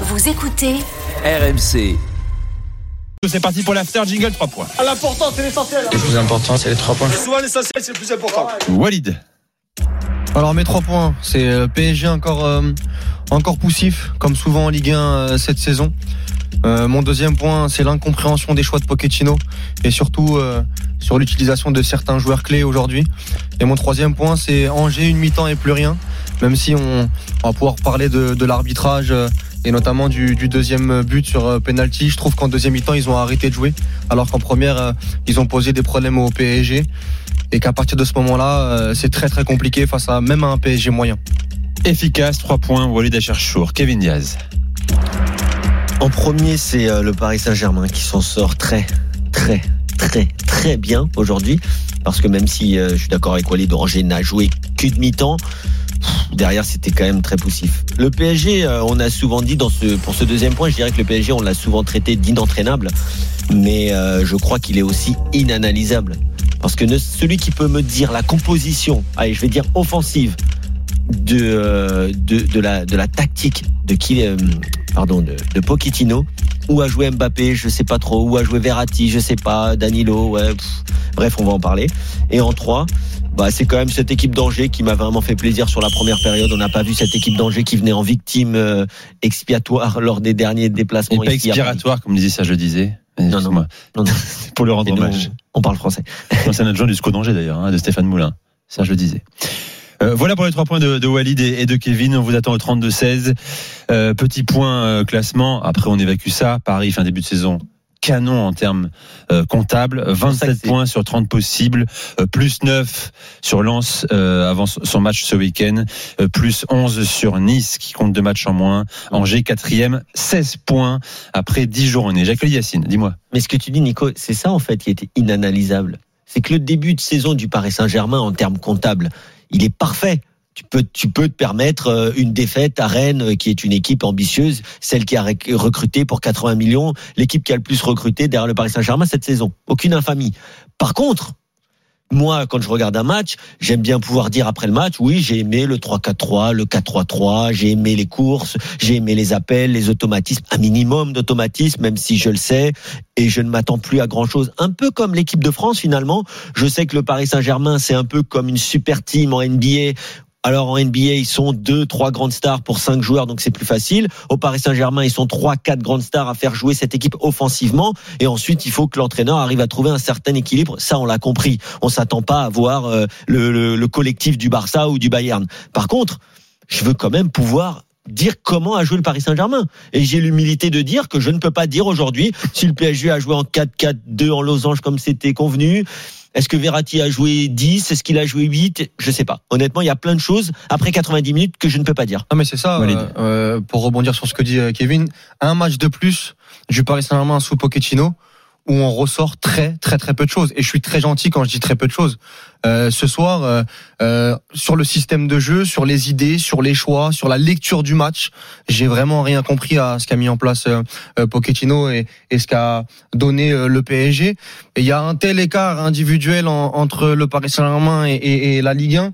Vous écoutez RMC. C'est parti pour l'after jingle 3 points. L'important, c'est l'essentiel. Le plus important, c'est les trois points. Souvent, l'essentiel, c'est le plus important. Walid. Alors mes trois points, c'est euh, PSG encore euh, encore poussif, comme souvent en Ligue 1 euh, cette saison. Euh, mon deuxième point, c'est l'incompréhension des choix de Pochettino et surtout euh, sur l'utilisation de certains joueurs clés aujourd'hui. Et mon troisième point, c'est Angers une mi-temps et plus rien. Même si on, on va pouvoir parler de, de l'arbitrage euh, et notamment du, du deuxième but sur euh, penalty, je trouve qu'en deuxième mi-temps ils ont arrêté de jouer, alors qu'en première euh, ils ont posé des problèmes au PSG et qu'à partir de ce moment-là, euh, c'est très très compliqué face à même à un PSG moyen. Efficace, 3 points. Walid Acharchour. Kevin Diaz. En premier, c'est euh, le Paris Saint-Germain qui s'en sort très, très, très, très bien aujourd'hui. Parce que même si euh, je suis d'accord avec Walid, Angers n'a joué que de mi-temps, pff, derrière c'était quand même très poussif. Le PSG, euh, on a souvent dit dans ce pour ce deuxième point, je dirais que le PSG, on l'a souvent traité d'inentraînable, mais euh, je crois qu'il est aussi inanalysable. Parce que celui qui peut me dire la composition, allez, je vais dire offensive de euh, de, de la de la tactique de qui pardon de, de Pochettino où a joué Mbappé je sais pas trop où a joué Verratti je sais pas Danilo ouais pff. bref on va en parler et en 3 bah, c'est quand même cette équipe d'Angers qui m'a vraiment fait plaisir sur la première période. On n'a pas vu cette équipe d'Angers qui venait en victime euh, expiatoire lors des derniers Et déplacements. pas à Paris. expiratoire, comme disait ça, je disais. Non, non. Non, non. Pour le rendre Et hommage. on parle français. C'est un adjoint du SCO d'Angers d'ailleurs, hein, de Stéphane Moulin. Ça, je le disais. Euh, voilà pour les trois points de, de Walid et, et de Kevin. On vous attend au 32-16. Euh, petit point euh, classement. Après, on évacue ça. Paris, fin début de saison. Canon en termes euh, comptables, ça que 27 c'est- points sur 30 possibles, euh, plus 9 sur Lens euh, avant son match ce week-end, plus 11 sur Nice qui compte deux matchs en moins, Angers quatrième, 16 points après 10 journées. Jacques Yacine, dis-moi. Mais ce que tu dis, Nico, c'est ça en fait qui était inanalysable. C'est que le début de saison du Paris Saint-Germain en termes comptables, il est parfait. Tu peux, tu peux te permettre euh, une défaite à Rennes, euh, qui est une équipe ambitieuse, celle qui a rec- recruté pour 80 millions, l'équipe qui a le plus recruté derrière le Paris Saint-Germain cette saison. Aucune infamie. Par contre, moi, quand je regarde un match, j'aime bien pouvoir dire après le match, oui, j'ai aimé le 3-4-3, le 4-3-3, j'ai aimé les courses, j'ai aimé les appels, les automatismes, un minimum d'automatisme, même si je le sais, et je ne m'attends plus à grand chose. Un peu comme l'équipe de France finalement. Je sais que le Paris Saint-Germain, c'est un peu comme une super team en NBA. Alors en NBA, ils sont deux, trois grandes stars pour cinq joueurs, donc c'est plus facile. Au Paris Saint-Germain, ils sont trois, quatre grandes stars à faire jouer cette équipe offensivement. Et ensuite, il faut que l'entraîneur arrive à trouver un certain équilibre. Ça, on l'a compris. On s'attend pas à voir euh, le, le- le collectif du Barça ou du Bayern. Par contre, je veux quand même pouvoir dire comment a joué le Paris Saint-Germain. Et j'ai l'humilité de dire que je ne peux pas dire aujourd'hui si le PSG a joué en 4-4-2 en losange comme c'était convenu. Est-ce que Verratti a joué 10 Est-ce qu'il a joué 8 Je sais pas. Honnêtement, il y a plein de choses après 90 minutes que je ne peux pas dire. Non mais c'est ça, euh, euh, pour rebondir sur ce que dit euh, Kevin, un match de plus du Paris Saint-Germain sous Pochettino où on ressort très très très peu de choses. Et je suis très gentil quand je dis très peu de choses. Euh, ce soir, euh, euh, sur le système de jeu, sur les idées, sur les choix, sur la lecture du match, j'ai vraiment rien compris à ce qu'a mis en place euh, euh, Pochettino et, et ce qu'a donné euh, le PSG. Et il y a un tel écart individuel en- entre le Paris Saint-Germain et, et- et la Ligue 1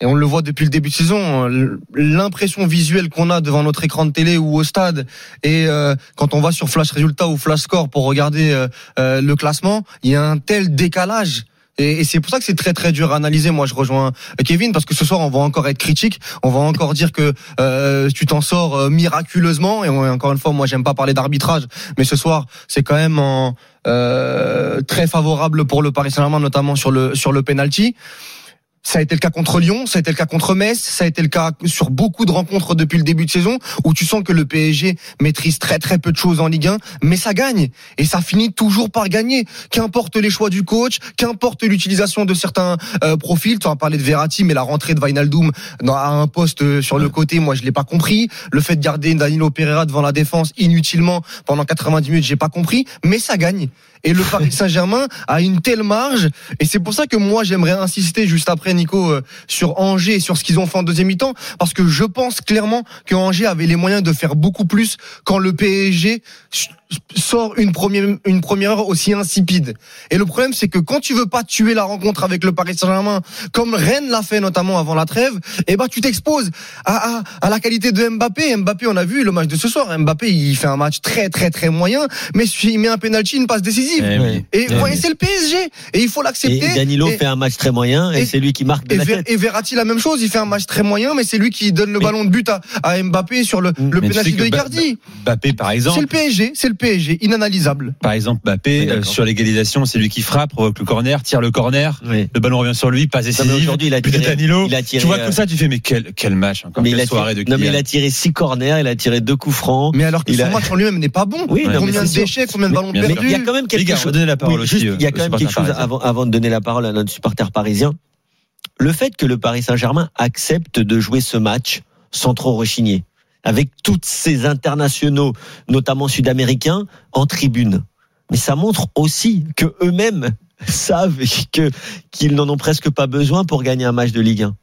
et on le voit depuis le début de saison, euh, l'impression visuelle qu'on a devant notre écran de télé ou au stade, et euh, quand on va sur Flash Résultat ou Flash Score pour regarder euh, euh, le classement, il y a un tel décalage. Et, c'est pour ça que c'est très très dur à analyser. Moi, je rejoins Kevin parce que ce soir, on va encore être critique. On va encore dire que euh, tu t'en sors euh, miraculeusement. Et encore une fois, moi, j'aime pas parler d'arbitrage, mais ce soir, c'est quand même en, euh, très favorable pour le Paris Saint-Germain, notamment sur le sur le penalty. Ça a été le cas contre Lyon, ça a été le cas contre Metz, ça a été le cas sur beaucoup de rencontres depuis le début de saison où tu sens que le PSG maîtrise très très peu de choses en Ligue 1, mais ça gagne et ça finit toujours par gagner. Qu'importe les choix du coach, qu'importe l'utilisation de certains euh, profils. Tu as parlé de Verratti, mais la rentrée de dans à un poste euh, sur le côté, moi je l'ai pas compris. Le fait de garder Danilo Pereira devant la défense inutilement pendant 90 minutes, j'ai pas compris, mais ça gagne. Et le Paris Saint-Germain a une telle marge, et c'est pour ça que moi j'aimerais insister juste après Nico euh, sur Angers et sur ce qu'ils ont fait en deuxième mi-temps, parce que je pense clairement que Angers avait les moyens de faire beaucoup plus quand le PSG sort une première une première heure aussi insipide. Et le problème c'est que quand tu veux pas tuer la rencontre avec le Paris Saint-Germain comme Rennes l'a fait notamment avant la trêve, eh ben tu t'exposes à, à, à la qualité de Mbappé. Mbappé, on a vu le match de ce soir. Mbappé, il fait un match très très très moyen, mais il met un penalty, une passe décisive. Eh oui. Et Eh oui. c'est le PSG et il faut Et l'accepter. Danilo Et- fait un match très moyen et, et- c'est lui qui marque de et, la tête. et Verratti la même chose, il fait un match très moyen, mais c'est lui qui donne le Mais- ballon de but à, à Mbappé sur le, le tu penalty sais que de Icardi. Mbappé, par C'est exemple, le PSG, c'est le PSG, inanalysable. par exemple, Mbappé Oui, euh, sur l'égalisation, c'est lui qui frappe, provoque le corner, tire le corner, le ballon revient sur lui, passe décisive. aujourd'hui, il a tiré- Danilo. il a tiré, tu vois euh, que ça, tu fais mais quel quel match Mais quelle il a soirée tiré, de non, mais Kylian. il a tiré six corners, il a tiré deux coups francs. Mais alors que son match en lui-même n'est pas bon. Combien de c'est déchets, combien de ballons perdus il y a quand même quelque chose. la parole Oui, aussi, juste, euh, il y a quand même quelque chose avant, avant de donner la parole à notre supporter parisien. Le fait que le Paris Saint-Germain accepte de jouer ce match sans trop rechigner, avec toutes ces internationaux, notamment sud-américains, en tribune. Mais ça montre aussi que eux-mêmes savent que qu'ils n'en ont presque pas besoin pour gagner un match de Ligue 1.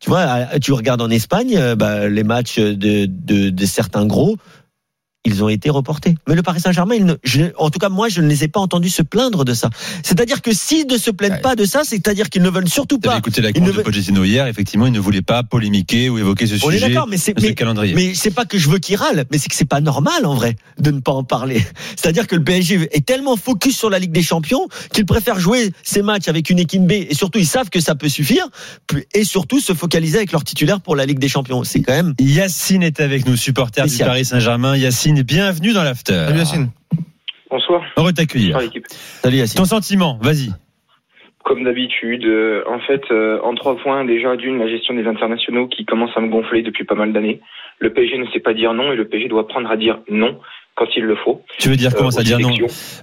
Tu vois, tu regardes en Espagne, euh, bah, les matchs de, de, de certains gros, ils ont été reportés. Mais le Paris Saint-Germain, il ne- je- en tout cas moi, je ne les ai pas entendus se plaindre de ça. C'est-à-dire que s'ils ne se plaignent Ouais. pas de ça, c'est-à-dire qu'ils ne veulent surtout pas. écouté la de veut- Pochettino hier, effectivement, il ne voulait pas polémiquer ou évoquer ce On est sujet. d'accord, mais c'est de ce mais, calendrier. mais c'est pas que je veux qu'ils râlent, mais c'est que c'est pas normal en vrai de ne pas en parler. C'est-à-dire que le PSG est tellement focus sur la Ligue des Champions qu'ils préfèrent jouer ces matchs avec une équipe B et surtout ils savent que ça peut suffire et surtout se focaliser avec leur titulaire pour la Ligue des Champions. C'est quand même Yacine est avec nous, supporter du. Paris Saint-Germain. Yacine, bienvenue dans l'after. Salut Yacine. Bonsoir. Heureux de t'accueillir. Salut Yacine. Ton sentiment, vas-y. Comme d'habitude, euh, en fait, euh, en trois points, déjà d'une, la gestion des internationaux qui commence à me gonfler depuis pas mal d'années. Le PSG ne sait pas dire non et le PSG doit apprendre à dire non quand il le faut. Tu veux dire Euh, comment aux ça dire non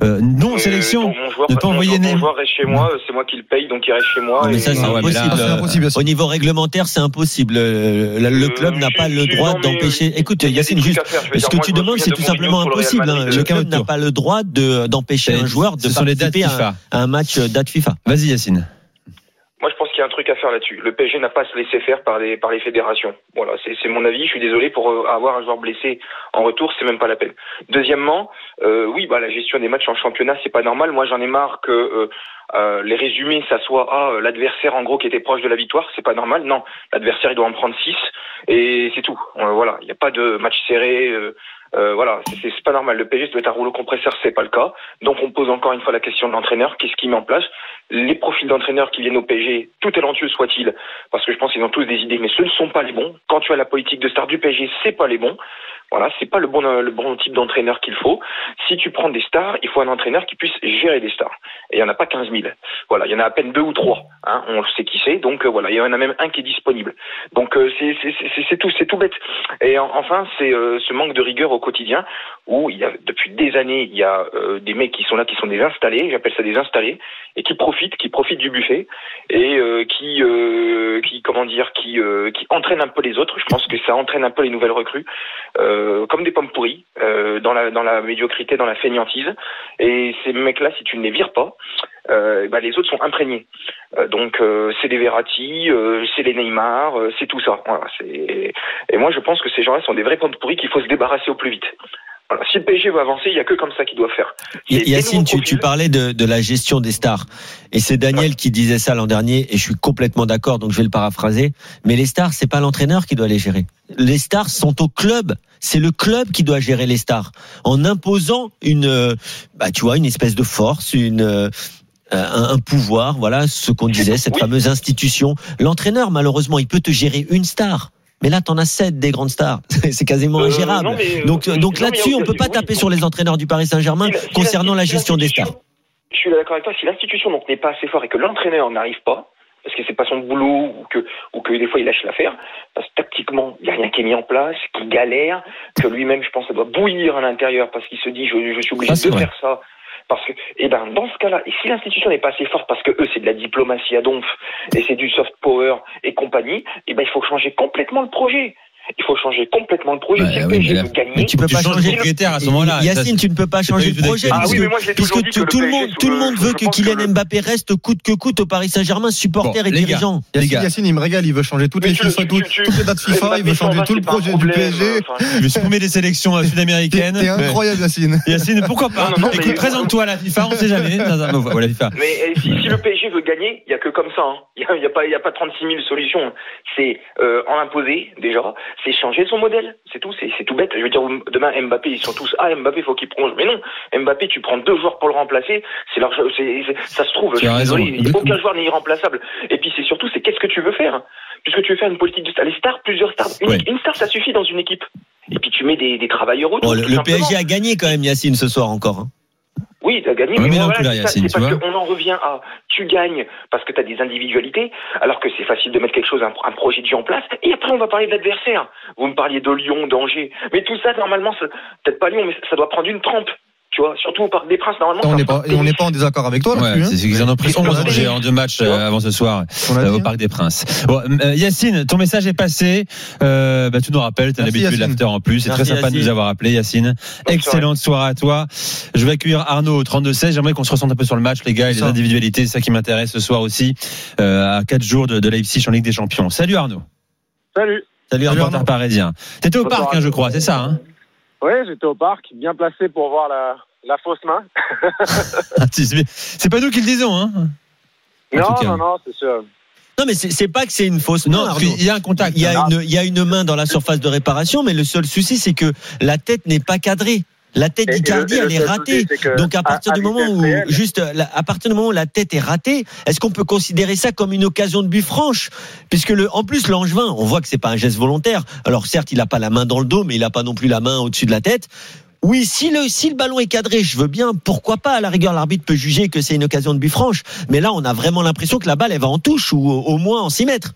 euh, Non, Euh, sélection. mon joueur, ne pas mon envoyer mon joueur reste chez moi, euh, c'est moi qui le paye, donc il reste chez moi. Non, mais ça, c'est Ah ouais, mais là, impossible. C'est impossible. Au niveau réglementaire, c'est impossible. Le, le- Euh, club n'a pas le droit d'empêcher. euh, Écoute, il y a des Yacine, juste faire. Ce dire, que moi, tu demandes, c'est de tout simplement le impossible. hein. Le club n'a pas le droit de d'empêcher un joueur de participer à, un match euh, date FIFA. Vas-y, Yacine. Y a un truc à faire là-dessus. Le PSG n'a pas se laisser faire par les, par les fédérations. Voilà, c'est mon avis. Je suis désolé pour euh, avoir un joueur blessé en retour, c'est même pas la peine. Deuxièmement, euh, oui, bah la gestion des matchs en championnat, c'est pas normal. Moi, j'en ai marre que euh, les résumés, ça soit ah l'adversaire en gros qui était proche de la victoire, c'est pas normal. Non, l'adversaire il doit en prendre 6 et c'est tout. Voilà, il n'y a pas de match serré. Euh, voilà, c'est pas normal. Le PSG doit être un rouleau compresseur, c'est pas le cas. Donc on pose encore une fois la question de l'entraîneur. Qu'est-ce qu'il met en place? Les profils d'entraîneurs qui viennent au PSG, tout talentueux soit-il, parce que je pense qu'ils ont tous des idées, mais ce ne sont pas les bons. Quand tu as la politique de star du PSG, c'est pas les bons. Voilà, c'est pas le bon le bon type d'entraîneur qu'il faut. Si tu prends des stars, il faut un entraîneur qui puisse gérer des stars. Et il y en a pas 15 000. Voilà, il y en a à peine deux ou trois. Hein, on sait qui c'est. Donc euh, voilà, il y en a même un qui est disponible. Donc euh, c'est tout, c'est tout bête. Et en- enfin, c'est euh, ce manque de rigueur au quotidien où depuis des années, il y a euh, des mecs qui sont là, qui sont des installés. J'appelle ça des installés et qui profitent, qui profitent du buffet et euh, qui euh, comment dire, qui euh, entraînent un peu les autres. Je pense que ça entraîne un peu les nouvelles recrues euh, comme des pommes pourries euh, dans la médiocrité, dans la fainéantise. Et ces mecs-là, si tu ne les vires pas, euh, bah, les autres sont imprégnés. Euh, donc euh, c'est les Verratti, euh, c'est les Neymar, euh, c'est tout ça. Et moi je pense que ces gens-là sont des vrais pommes pourries qu'il faut se débarrasser au plus vite. Voilà. Si le PSG veut avancer, il y a que comme ça qu'il doit faire. Yacine, tu, tu parlais de, de la gestion des stars. Et c'est Daniel qui disait ça l'an dernier, et je suis complètement d'accord, donc je vais le paraphraser. Mais les stars, c'est pas l'entraîneur qui doit les gérer. Les stars sont au club. C'est le club qui doit gérer les stars. En imposant une, euh, bah, tu vois, une espèce de force, une, euh, un, un pouvoir, voilà, ce qu'on disait, cette Oui. fameuse institution. L'entraîneur, malheureusement, il peut te gérer une star. Mais là, t'en as sept des grandes stars. c'est quasiment Euh, ingérable. non, mais, euh, donc, non, là-dessus, on peut pas oui, taper oui. sur les entraîneurs du Paris Saint-Germain Si la- si concernant la gestion des stars. Je suis d'accord avec toi. Si l'institution donc n'est pas assez fort et que l'entraîneur n'arrive pas, parce que c'est pas son boulot ou que ou que des fois il lâche l'affaire, parce que tactiquement il y a rien qui est mis en place, qu'il galère, que lui-même je pense ça doit bouillir à l'intérieur parce qu'il se dit je, je suis obligé Ah, de vrai. faire ça. Parce que, et ben, dans ce cas-là, et si l'institution n'est pas assez forte parce que eux, c'est de la diplomatie à donf, et c'est du soft power et compagnie, et ben, il faut changer complètement le projet. Il faut changer complètement le projet. Le oui, PSG mais gagner, Mais tu peux Tu pas changer de propriétaire à ce moment-là. Yacine, tu ne peux pas changer pas le projet Ah oui, mais moi, dit tu- que le tout le monde, tout le le- monde veut que Kylian le- Mbappé reste coûte que coûte au Paris Saint-Germain, supporter Bon, et dirigeant. Yacine, il me régale, il veut changer toutes les, Mais FIFA, toutes, les dates FIFA, il veut changer tout le projet du PSG. Il veut supprimer les sélections sud-américaines. t'es incroyable, Yacine. Yacine, pourquoi pas Écoute, présente-toi à la FIFA, on sait jamais. Mais euh, si, le PSG veut gagner, il y a que comme ça. hein. Il n'y a, pas, il y a pas 36 000 solutions. C'est en imposer déjà, c'est changer son modèle. C'est tout. C'est tout bête. Je veux dire, demain Mbappé, ils sont tous ah Mbappé, faut qu'il prolonge. Mais non, Mbappé, tu prends deux joueurs pour le remplacer. C'est c'est- c'est- ça se trouve. Tu as raison. il- aucun joueur n'est irremplaçable. Et puis c'est surtout, c'est qu'est-ce que tu veux faire? Puisque tu veux faire une politique de star, les stars, plusieurs stars. Une, Ouais. une star, ça suffit dans une équipe. Et puis tu mets des, des travailleurs autour. Bon, le, le. PSG a gagné quand même Yacine ce soir encore. hein. Oui, tu as gagné. Mais voilà, c'est parce qu'on en revient à tu gagnes parce que tu as des individualités, alors que c'est facile de mettre quelque chose, un, un projet de jeu en place. Et après, on va parler de l'adversaire. Vous me parliez de Lyon, d'Angers. Mais tout ça, normalement, peut-être pas Lyon, mais ça doit prendre une trempe. Tu vois, surtout au Parc des Princes, normalement. On n'est pas, prend et on n'est pas en désaccord avec toi Ouais, hein. c'est c'est qu'ils en ont pris On a 11 dit. Angers en deux matchs euh, avant ce soir euh, au. Parc des Princes. Bon, euh, Yacine, ton message est passé. Euh, bah, tu nous rappelles, tu as l'habitude de Yacine. l'after en plus. C'est très sympa de nous avoir appelé, Yacine. Bonne Excellente soirée à toi. Je vais accueillir Arnaud au 32-16. J'aimerais qu'on se ressente un peu sur le match, les gars, et les Ça. individualités. C'est ça qui m'intéresse ce soir aussi, euh, à 4 jours de, de Leipzig en Ligue des Champions. Salut Arnaud. Salut. Salut Salut, Arnaud. Reporter parisien. T'étais au parc, hein, je crois, c'est ça hein? Ouais, j'étais au parc, bien placé pour voir la, la fausse main. C'est c'est pas nous qui le disons, hein non, non, non, c'est sûr. Non mais c'est pas que c'est une fausse main. Non, qu'il y a un contact. Il y, a une, il y a une main dans la surface de réparation, mais le seul souci, c'est que la tête n'est pas cadrée. La tête d'Icardi, elle est ratée. Donc à partir du moment où, réelle, juste, la- à partir du moment où la tête est ratée, est-ce qu'on peut considérer ça comme une occasion de but franche? Puisque le, en plus l'Angevin, on voit que c'est pas un geste volontaire. Alors certes, il a pas la main dans le dos, mais il a pas non plus la main au-dessus de la tête. Oui, si le, si le ballon est cadré, je veux bien, pourquoi pas, à la rigueur, l'arbitre peut juger que c'est une occasion de but franche. Mais là, on a vraiment l'impression que la balle, elle va en touche ou au, moins en 6 mètres.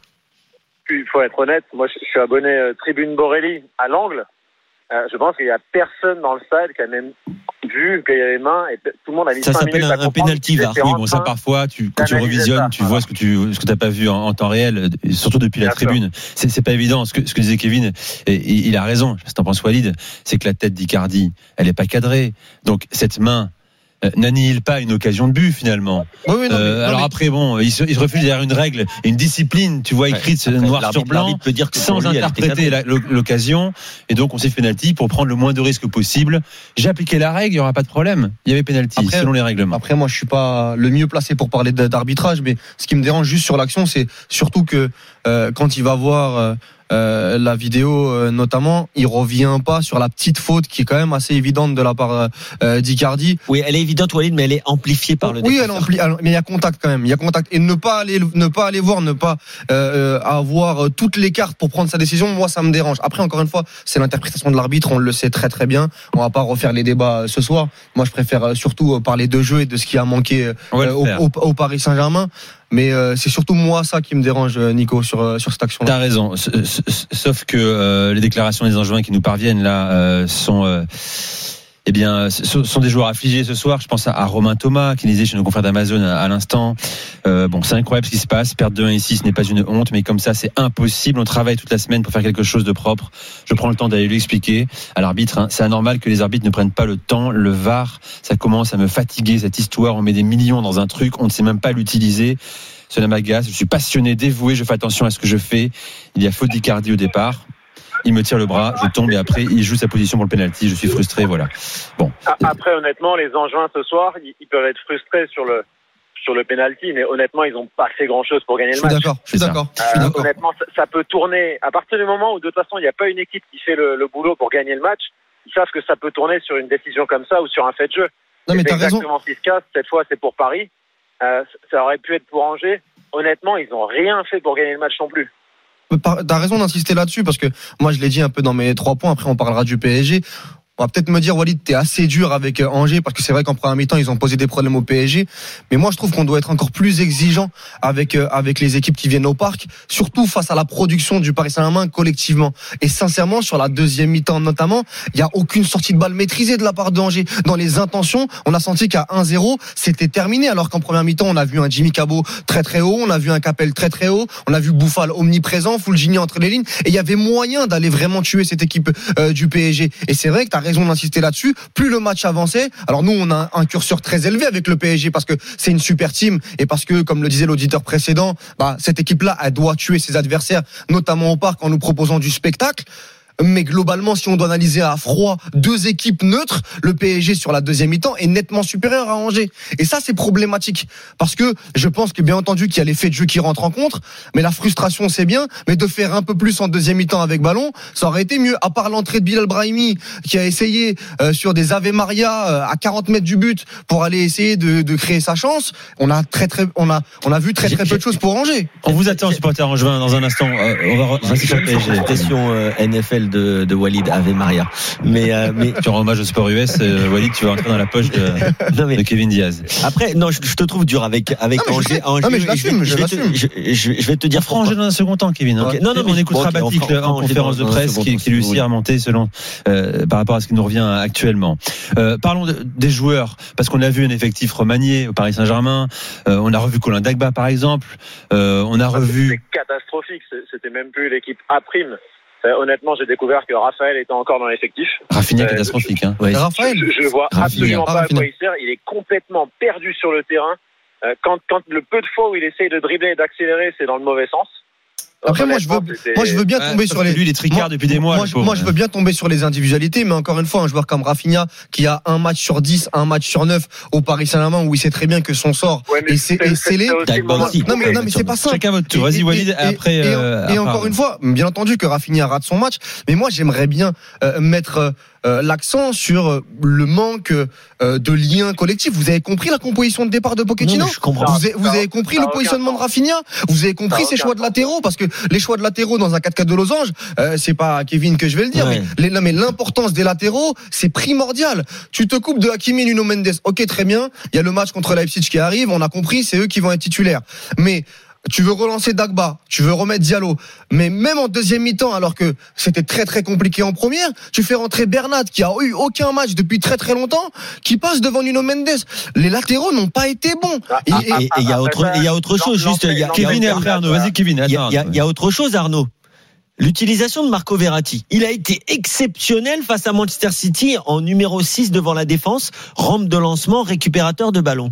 Il faut être honnête, moi je je suis abonné euh, Tribune Borelli à l'angle. Euh, je pense qu'il n'y a personne dans le stade qui a même vu qu'il y avait main et tout le monde a mis Ça s'appelle un- un penalty, VAR. Oui, bon, ça parfois, tu, quand tu revisionnes, ça, tu voilà. vois ce que tu ce que t'as pas vu en, en temps réel, et surtout depuis la Bien tribune. C'est c'est pas évident. Ce que ce que disait Kevin, et, il il a raison. Je sais pas si t'en penses Walid, c'est que la tête d'Icardi, elle est pas cadrée. Donc cette main euh, n'annihile pas une occasion de but finalement. Oui, oui, non, mais- Euh, non, alors mais- après, bon, il se, il se refuse derrière une règle, et une discipline, tu vois, écrite Après, noir sur blanc peut dire que sans lui, interpréter l'occasion et donc on s'est fait penalty pour prendre le moins de risques possible. J'ai appliqué la règle, il y aura pas de problème. Il y avait penalty Après- selon les règlements. Après, moi, je suis pas le mieux placé pour parler d'arbitrage, mais ce qui me dérange juste sur l'action, c'est surtout que euh, quand il va voir euh, euh, la vidéo, euh, notamment, il revient pas sur la petite faute qui est quand même assez évidente de la part d'Icardi. Oui, elle est évidente, Walid, mais elle est amplifiée par le oui, elle elle- mais il y a contact quand même. Il y a contact et ne pas aller, ne pas aller voir, ne pas avoir toutes les cartes pour prendre sa décision. Moi, ça me dérange. Après, encore une fois, c'est l'interprétation de l'arbitre. On le sait très très bien. On va pas refaire les débats ce soir. Moi, je préfère surtout parler de jeu et de ce qui a manqué au Paris Saint-Germain. Mais euh, c'est surtout moi ça qui me dérange, euh, Nico, sur euh, sur cette action-là. T'as raison. Sauf que euh, les déclarations des Angevins qui nous parviennent là euh, sont. Eh bien, ce sont des joueurs affligés ce soir. Je pense à, Romain Thomas, qui disait chez nos confrères d'Amazon à, à l'instant. Euh, bon, c'est incroyable ce qui se passe. Perdre 2-1 ici, ce n'est pas une honte, mais comme ça, c'est impossible. On travaille toute la semaine pour faire quelque chose de propre. Je prends le temps d'aller lui expliquer à l'arbitre. hein. C'est anormal que les arbitres ne prennent pas le temps. Le VAR, ça commence à me fatiguer cette histoire. On met des millions dans un truc, on ne sait même pas l'utiliser. Cela m'agace. Je suis passionné, dévoué. Je fais attention à ce que je fais. Il y a faute d'Icardi au départ. Il me tire le bras, je tombe et après il joue sa position pour le penalty. Je suis frustré, voilà. Bon, Après, honnêtement, les Angevins ce soir, ils, peuvent être frustrés sur le sur le penalty, mais honnêtement, ils n'ont pas fait grand chose pour gagner le match. d'accord. Je suis C'est ça. d'accord. Je suis Euh, d'accord. honnêtement, ça, ça peut tourner. À partir du moment où, de toute façon, il n'y a pas une équipe qui fait le, le boulot pour gagner le match, ils savent que ça peut tourner sur une décision comme ça ou sur un fait de jeu. Non, mais t'as raison. exactement ce qui se casse. Cette fois, c'est pour Paris. Euh, ça aurait pu être pour Angers. Honnêtement, ils n'ont rien fait pour gagner le match non plus. T'as raison d'insister là-dessus parce que moi je l'ai dit un peu dans mes trois points. Après on parlera du PSG. On va peut-être me dire, Walid, t'es assez dur avec euh, Angers parce que c'est vrai qu'en première mi-temps, ils ont posé des problèmes au PSG. Mais moi, je trouve qu'on doit être encore plus exigeant avec euh, avec les équipes qui viennent au parc, surtout face à la production du Paris Saint-Germain collectivement. Et sincèrement, sur la deuxième mi-temps notamment, il y a aucune sortie de balle maîtrisée de la part de Angers. Dans les intentions, on a senti qu'à 1-0, c'était terminé. Alors qu'en première mi-temps, on a vu un Jimmy Cabot très très haut, on a vu un Capel très très haut, on a vu Bouffal omniprésent, Fulgini entre les lignes. Et il y avait moyen d'aller vraiment tuer cette équipe euh, du PSG. Et c'est vrai que raison d'insister là-dessus. Plus le match avançait, alors nous, on a un curseur très élevé avec le PSG parce que c'est une super team et parce que, comme le disait l'auditeur précédent, bah, cette équipe-là, elle doit tuer ses adversaires, notamment au parc, en nous proposant du spectacle. Mais globalement, si on doit analyser à froid deux équipes neutres, le PSG sur la deuxième mi-temps est nettement supérieur à Angers. Et ça, c'est problématique. Parce que je pense que bien entendu qu'il y a l'effet de jeu qui rentre en contre, mais la frustration, c'est bien. Mais de faire un peu plus en deuxième mi-temps avec ballon, ça aurait été mieux. À part l'entrée de Bilal Brahimi, qui a essayé euh, sur des Ave Maria euh, à 40 mètres du but pour aller essayer de, de, créer sa chance, on a très très, on a, on a vu très très peu de choses pour Angers. On vous attend, supporter Angevin, dans un instant. Euh, on va rester sur le PSG. Question NFL de, de Walid Ave Maria. Mais, euh, mais tu rends hommage au sport US, euh, Walid, tu vas entrer dans la poche de, non, mais, de Kevin Diaz. Après, non, je, je, te trouve dur avec avec non, Angers. Non, mais je l'assume, je, l'assume. Je, je, vais te dire. Angers dans un second temps, Kevin. Okay. Non, non, on écoutera okay, Batik on en conférence de presse qui, qui lui aussi a remonté selon euh, par rapport à ce qui nous revient actuellement. Euh, parlons de, des joueurs parce qu'on a vu un effectif remanié au Paris Saint-Germain. Euh, on a revu Colin Dagba par exemple. Euh, on a revu. C'était catastrophique. C'était même plus l'équipe A prime. Euh, honnêtement, j'ai découvert que Raphaël était encore dans l'effectif. Rafinha catastrophique. Hein. Ouais. Raphaël, je, je vois Rafinha. absolument pas à quoi il sert. Il est complètement perdu sur le terrain. Euh, quand, quand le peu de fois où il essaye de dribbler et d'accélérer, c'est dans le mauvais sens. Après, moi, je veux, moi, je veux bien tomber sur les. Lui, il est tricard Moi- depuis des mois. Moi, je, moi, je veux bien tomber sur les individualités, mais encore une fois, un joueur comme Rafinha, qui a un match sur 10, un match sur 9 au Paris Saint-Germain, où il sait très bien que son sort Ouais, mais est, scellé. Non, mais, non, mais c'est pas ça. Chacun votre tour. Et- Vas-y, Walid. et- après. et, euh, et après, encore une fois, bien entendu que Rafinha rate son match, mais moi j'aimerais bien euh, mettre euh, l'accent sur euh, le manque euh, de lien collectif. Vous avez compris la composition de départ de Pochettino Non, je comprends. Vous avez, vous avez compris le positionnement de. Rafinha Vous avez compris ses choix de latéraux Parce que les choix de latéraux dans un 4-4 de losange, euh, c'est pas à Kevin que je vais le dire, Ouais. mais, les- non, mais l'importance des latéraux, c'est primordial. Tu te coupes de Hakimi Nuno Mendes. Ok, très bien. Il y a le match contre Leipzig qui arrive. On a compris, c'est eux qui vont être titulaires. Mais tu veux relancer Dagba, tu veux remettre Diallo, mais même en deuxième mi-temps, alors que c'était très très compliqué en première, tu fais rentrer Bernat qui a eu aucun match depuis très très longtemps, qui passe devant Nuno Mendes. Les latéraux n'ont pas été bons. Et- Et et- et il y a autre, et il y a autre chose. Juste, il y a, il y a Kevin et Arnaud. Vas-y, Kevin. il y y a autre chose, Arnaud. L'utilisation de Marco Verratti. Il a été exceptionnel face à Manchester City en numéro 6 devant la défense, rampe de lancement, récupérateur de ballon.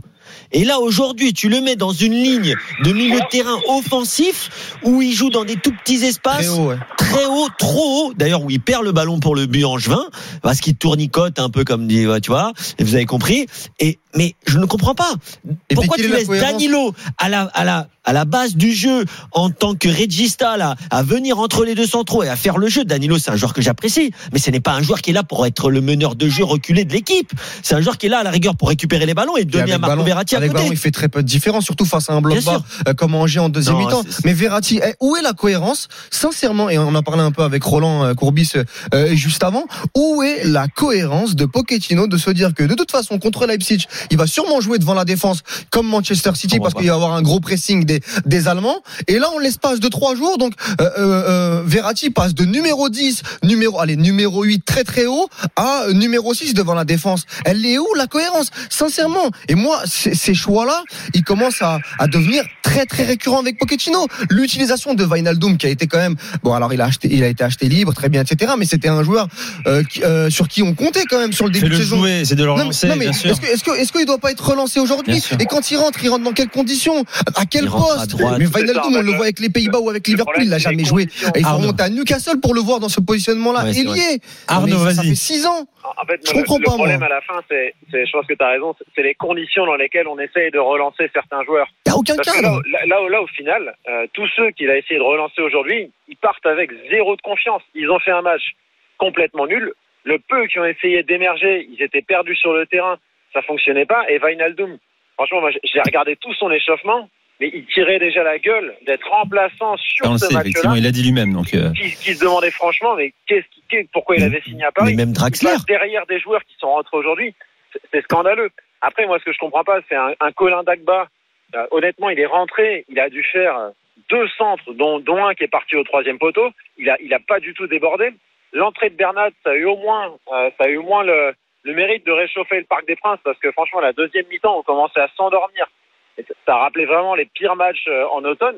Et là, aujourd'hui, tu le mets dans une ligne de milieu de terrain offensif où il joue dans des tout petits espaces, Très haut, ouais. très haut, trop haut. D'ailleurs, où il perd le ballon pour le but angevin, parce qu'il tournicote un peu comme dit, tu vois. Et vous avez compris. Et mais je ne comprends pas. Pourquoi tu la laisses Danilo à la à la à la base du jeu en tant que regista là, à venir entre les deux centraux et à faire le jeu. Danilo, c'est un joueur que j'apprécie, mais ce n'est pas un joueur qui est là pour être le meneur de jeu reculé de l'équipe. C'est un joueur qui est là à la rigueur pour récupérer les ballons et donner à Marco ballon- Verratti à avec côté. ballon, il fait très peu de différence, surtout face à un bloc Bien bas euh, comme Angers en deuxième mi-temps. Mais Verratti, eh, où est la cohérence? Sincèrement, et on en parlait un peu avec Roland euh, Courbis euh, juste avant, où est la cohérence de Pochettino de se dire que de toute façon contre Leipzig, il va sûrement jouer devant la défense comme Manchester City parce qu'il va y avoir un gros pressing des, des Allemands. Et là, on l'espace de trois jours, donc euh, euh, euh, Verratti passe de numéro 10, numéro allez numéro 8 très très haut à numéro 6 devant la défense. Elle est où la cohérence? Sincèrement. Et moi, ces choix-là, ils commencent à, à devenir très très récurrents avec Pochettino. L'utilisation de Wijnaldum qui a été quand même bon, alors il a acheté, il a été acheté libre, très bien, etc. Mais c'était un joueur euh, qui- euh, sur qui on comptait quand même sur le début de saison. c'est de le relancer, non, mais bien sûr. est-ce que est-ce que est-ce qu'il doit pas être relancé aujourd'hui. Et quand il rentre, il rentre dans quelles conditions? À quel à poste. Mais ça, Wijnaldum, on le voit avec les Pays-Bas ou avec Liverpool, il problème, jamais joué. il faut Arnaud. remonter à Newcastle pour le voir dans ce positionnement-là. Ouais, c'est vrai. Ailier. Arnaud, ça vas-y. fait 6 ans. En fait, Je le, comprends le pas, problème moi. à la fin, c'est, c'est- je pense que tu as raison, c'est- les conditions dans lesquelles on essaye de relancer certains joueurs. Il a aucun Parce que là, là, là, là, au final, euh, tous ceux qu'il a essayé de relancer aujourd'hui, ils partent avec zéro de confiance. Ils ont fait un match complètement nul. Le peu qui ont essayé d'émerger, ils étaient perdus sur le terrain, ça fonctionnait pas. Et Wijnaldum, franchement, j'ai regardé tout son échauffement. Mais il tirait déjà la gueule d'être remplaçant sur On le ce sait, effectivement, il a dit lui-même. Donc, euh, Qui, qui se demandait franchement, mais qu'est-ce qui, pourquoi il avait signé à Paris? Mais même Draxler. Derrière des joueurs qui sont rentrés aujourd'hui, c'est- scandaleux. Après, moi, ce que je comprends pas, c'est un, un Colin Dagba. Euh, honnêtement, il est rentré, il a dû faire euh, deux centres, dont, dont un qui est parti au troisième poteau. Il a, il a pas du tout débordé. L'entrée de Bernat, ça a eu au moins, euh, ça a eu au moins le, le mérite de réchauffer le Parc des Princes, parce que franchement, la deuxième mi-temps, on commençait à s'endormir. Ça- rappelait vraiment les pires matchs euh, en automne.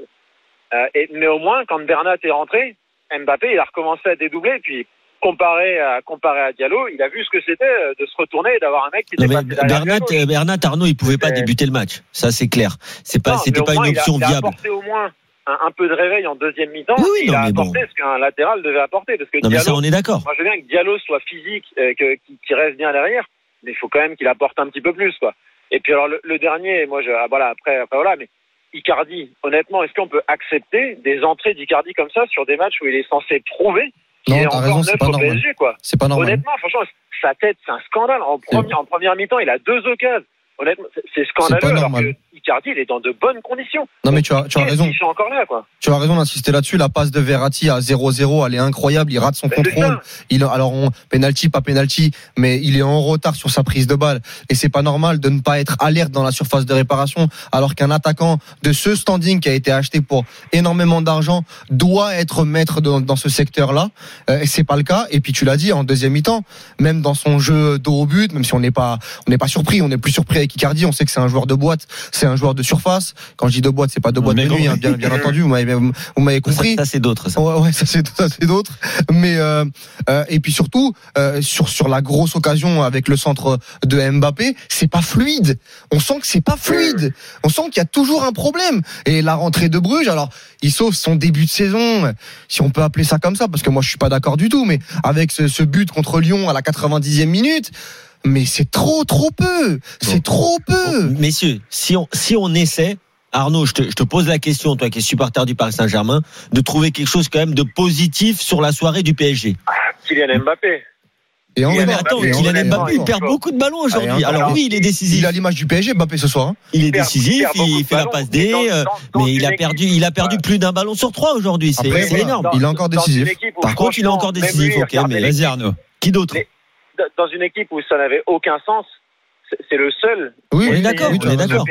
Euh, et, mais au moins, quand Bernat est rentré, Mbappé, il a recommencé à dédoubler. Puis, comparé à, comparé à Diallo, il a vu ce que c'était euh, de se retourner et d'avoir un mec qui Non, était mais passé derrière Bernat, Diallo. Bernat Arnaud, il pouvait pas débuter le match. Ça, c'est clair. C'est pas, c'était pas une moins, il a- option il a, viable. apporté au moins un, un peu de réveil en deuxième mi-temps. Oui, oui, il non, a mais bon. apporté ce qu'un latéral devait apporter. Parce que Non, mais ça, on est d'accord. moi, je veux bien que Diallo soit physique, euh, qu'il reste bien derrière, mais il faut quand même qu'il apporte un petit peu plus, quoi. Et puis alors le, le dernier, moi, je, ah, voilà, après, après voilà, mais Icardi, honnêtement, est-ce qu'on peut accepter des entrées d'Icardi comme ça sur des matchs où il est censé prouver qu'il est encore raison, c'est neuf pas au normal. PSG, quoi C'est pas normal. Honnêtement, franchement, sa tête, c'est un scandale. En, premier- en première mi-temps, il a deux occasions. Honnêtement, c'est- scandaleux. pas alors que Icardi, il est dans de bonnes conditions. Non, mais tu as, tu as raison. qu'il fait encore là, quoi Tu as raison d'insister là-dessus. La passe de Verratti à 0-0, elle est incroyable. Il rate son Ben, contrôle. Il, alors, on, penalty, pas penalty, mais il est en retard sur sa prise de balle. Et c'est pas normal de ne pas être alerte dans la surface de réparation, alors qu'un attaquant de ce standing qui a été acheté pour énormément d'argent doit être maître dans, dans ce secteur-là. Euh, et c'est pas le cas. Et puis tu l'as dit en deuxième mi-temps, même dans son jeu dos au but, même si on n'est pas, on n'est pas surpris, on est plus surpris avec Icardi. On sait que c'est un joueur de boîte, c'est un joueur de surface. Quand je dis de boîte, c'est pas de boîte de nuit, hein, bien, bien entendu. Vous m'avez, compris. Ça, ça, c'est d'autres. ça. Ouais, ouais, ça c'est d'autres. Mais euh, euh, et puis surtout euh, sur sur la grosse occasion avec le centre de Mbappé, c'est pas fluide. On sent que c'est pas fluide. On sent qu'il y a toujours un problème. Et la rentrée de Bruges, alors il sauve son début de saison, si on peut appeler ça comme ça, parce que moi je suis pas d'accord du tout. Mais avec ce, ce but contre Lyon à la 90e minute. Mais c'est trop, trop peu. C'est trop peu. Bon, messieurs, si on, si on essaie, Arnaud, je te, je te pose la question, toi qui es supporter du Paris Saint-Germain, de trouver quelque chose quand même de positif sur la soirée du PSG. Kylian Mbappé. Et mais mais attends, Mbappé, Kylian Mbappé, il il perd beaucoup de ballons aujourd'hui. Alors oui, il est Il décisif. a l'image du PSG, Mbappé ce soir. hein. Il est perd- décisif, il fait la passe Mais D, dans- euh, dans- dans mais il a perdu, il a perdu plus d'un ballon sur trois aujourd'hui. C'est voilà. énorme. Dans- Il est encore décisif. Par contre, il est encore décisif, ok, mais vas-y Arnaud. Qui d'autre Mais- dans une équipe où ça n'avait aucun sens, c'est- le seul. Oui, On est oui, d'accord, on est d'accord.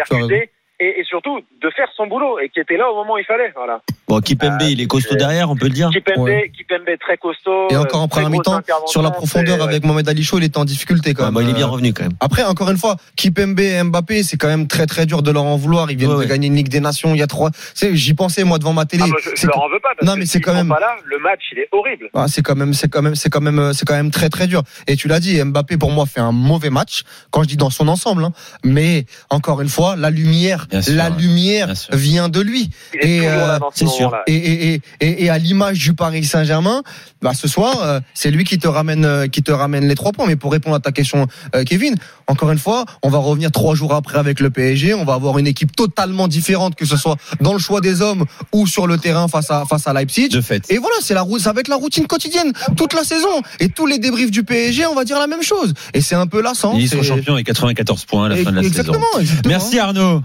Et, et surtout de faire son boulot et qui était là au moment où il fallait. Voilà. Bon, Kipembe, Ah, il est costaud c'est- derrière, on peut le dire. Kipembe, Ouais. Kipembe très costaud. Et encore en euh, très première mi-temps, sur la profondeur c'est- avec Mohamed Ali Chaud, il était en difficulté quand Ouais, même. bon, il est bien Euh, revenu quand même. Après, encore une fois, Kipembe et Mbappé, c'est quand même très très dur de leur en vouloir. Ils viennent Ouais, de ouais. gagner une Ligue des Nations il y a trois. C'est- J'y pensais moi devant ma télé. Ah, moi, je, leur en veux pas parce Non, mais c'est quand même- pas là, le match il est horrible. Ah, c'est quand même, c'est quand même, c'est quand même, euh, c'est quand même très très dur. Et tu l'as dit, Mbappé pour moi fait un mauvais match quand je dis dans son ensemble. hein. Mais encore une fois, la lumière, sûr, la lumière vient de lui. Et, euh, ce c'est sûr. Et, et, et, et, et à l'image du Paris Saint-Germain, bah ce soir, euh, c'est lui qui te ramène, euh, qui te ramène les trois points. Mais pour répondre à ta question, euh, Kevin, encore une fois, on va revenir trois jours après avec le PSG. On va avoir une équipe totalement différente, que ce soit dans le choix des hommes ou sur le terrain face à face à Leipzig. De fait. Et voilà, c'est la route, ça va être la routine quotidienne toute la saison. Et tous les débriefs du PSG, on va dire la même chose. Et c'est un peu lassant. Ils sont c'est- champions avec 94 points à la fin de la exactement, saison. exactement. Merci Arnaud.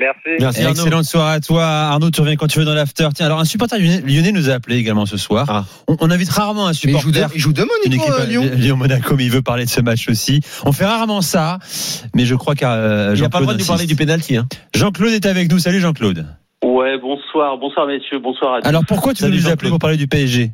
Merci. Merci Arnaud. Excellente soirée à toi. Arnaud, tu reviens quand tu veux dans l'after. Tiens, alors un supporter lyonnais nous a appelé également ce soir. Ah. On, on invite rarement un Mais il joue, supporter. de- il joue demain, Une Nico, équipe à à Lyon. Lyon-Monaco, mais il veut parler de ce match aussi. On fait rarement ça, mais je crois qu'à Il n'a pas le droit de nous parler du pénalty. Hein. Jean-Claude est avec nous. Salut Jean-Claude. Ouais, bonsoir, bonsoir messieurs, bonsoir à tous. Alors pourquoi tu veux nous appeler pour parler du PSG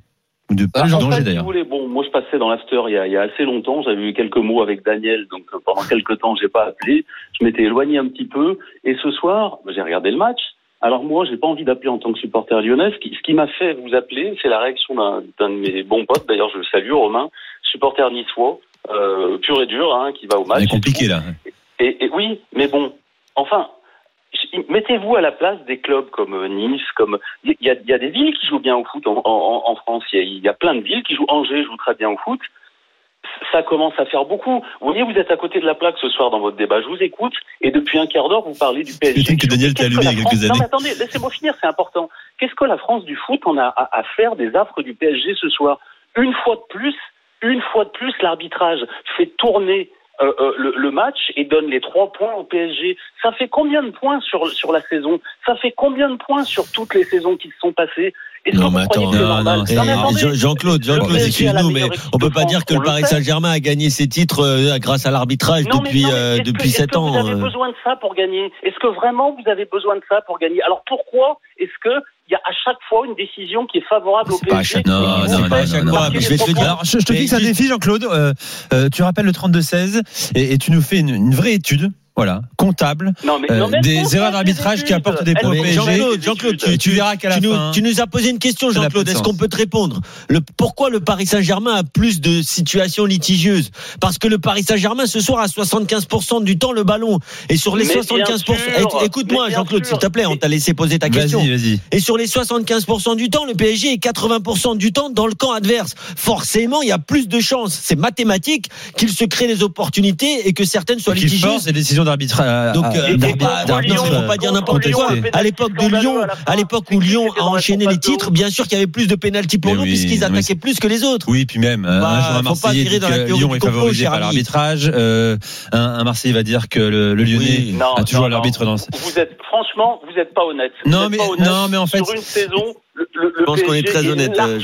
de Bah, pas en danger si d'ailleurs. vous voulez, bon, moi je passais dans l'after il y a, il y a assez longtemps, j'avais eu quelques mots avec Daniel, donc euh, pendant quelques temps j'ai pas appelé, je m'étais éloigné un petit peu, et ce soir bah, j'ai regardé le match. Alors moi j'ai pas envie d'appeler en tant que supporter lyonnais, ce qui, qui m'a fait vous appeler, c'est la réaction d'un de mes bons potes, d'ailleurs je le salue, Romain, supporter niçois, euh, pur et dur, hein, qui va au match. C'est compliqué là. Et, et oui, mais bon, enfin, mettez-vous à la place des clubs comme Nice, comme il y a, il y a des villes qui jouent bien au foot en, en- en France. Il y, a, il y a plein de villes qui jouent. Angers joue très bien au foot. Ça commence à faire beaucoup. Vous voyez, vous êtes à côté de la plaque ce soir dans votre débat. Je vous écoute et depuis un quart d'heure, vous parlez du PSG. Que Daniel t'a allumé il y a quelques France- Non, années. mais attendez, laissez-moi finir, c'est important. Qu'est-ce que la France du foot en a à, à faire des affres du PSG ce soir? Une fois de plus, une fois de plus, l'arbitrage fait tourner euh, euh, le, le match et donne les trois points au PSG. Ça fait combien de points sur, sur la saison? Ça fait combien de points sur toutes les saisons qui se sont passées? Non, mais attends, Jean-Claude, Jean-Claude, PSG excuse-nous, mais on peut de pas dire que le Paris. Saint-Germain a gagné ses titres euh, grâce à l'arbitrage depuis euh, est-ce que- depuis est-ce sept que ans. Vous avez euh. besoin de ça pour gagner? Est-ce que vraiment vous avez besoin de ça pour gagner? Alors pourquoi est-ce que il y a à chaque fois une décision qui est favorable au C'est pas à PSG chaque- Non, non, non, non, je vais te le dire. Alors, je, je te Mais fixe un défi, Jean-Claude. Euh, euh, tu rappelles le 32-16 et, et tu nous fais une, une vraie étude, voilà, comptable, Non, mais, euh, non, mais des erreurs d'arbitrage qui apportent des points Jean-Claude, études. Et tu verras qu'à la tu, nous, fin. tu nous as posé une question, Jean-Claude. Est-ce qu'on peut te répondre? Le, Pourquoi le Paris Saint-Germain a plus de situations litigieuses? Parce que le Paris Saint-Germain ce soir a 75% du temps le ballon. Et sur les Mais bien 75%, sûr, Eh, écoute-moi, Jean-Claude, s'il te plaît, on t'a laissé poser ta question. Vas-y, vas-y. Et sur les 75% du temps, le PSG est 80% du temps dans le camp adverse. Forcément, il y a plus de chances. C'est mathématique qu'il se crée des opportunités et que certaines soient litigieuses. décisions d'arbitrage. Donc, à- euh, d'arbitre, faut pas dire contre n'importe quoi. À l'époque de Lyon, à l'époque où Lyon a enchaîné les titres, bien sûr qu'il y avait plus de pénalty pour nous puisqu'ils attaquaient plus que les autres. Oui, puis même, un- Bah, un jour un faut pas Marseillais tirer dit dans la que Lyon est favorisé par l'arbitrage. Euh, un, Marseillais va dire que le, Lyonnais a toujours l'arbitre dans. Vous êtes, franchement, vous n'êtes pas honnête. Vous Non, êtes mais- pas honnête. non, mais en fait- Sur une saison, le, le, Je pense qu'on est très honnête, euh,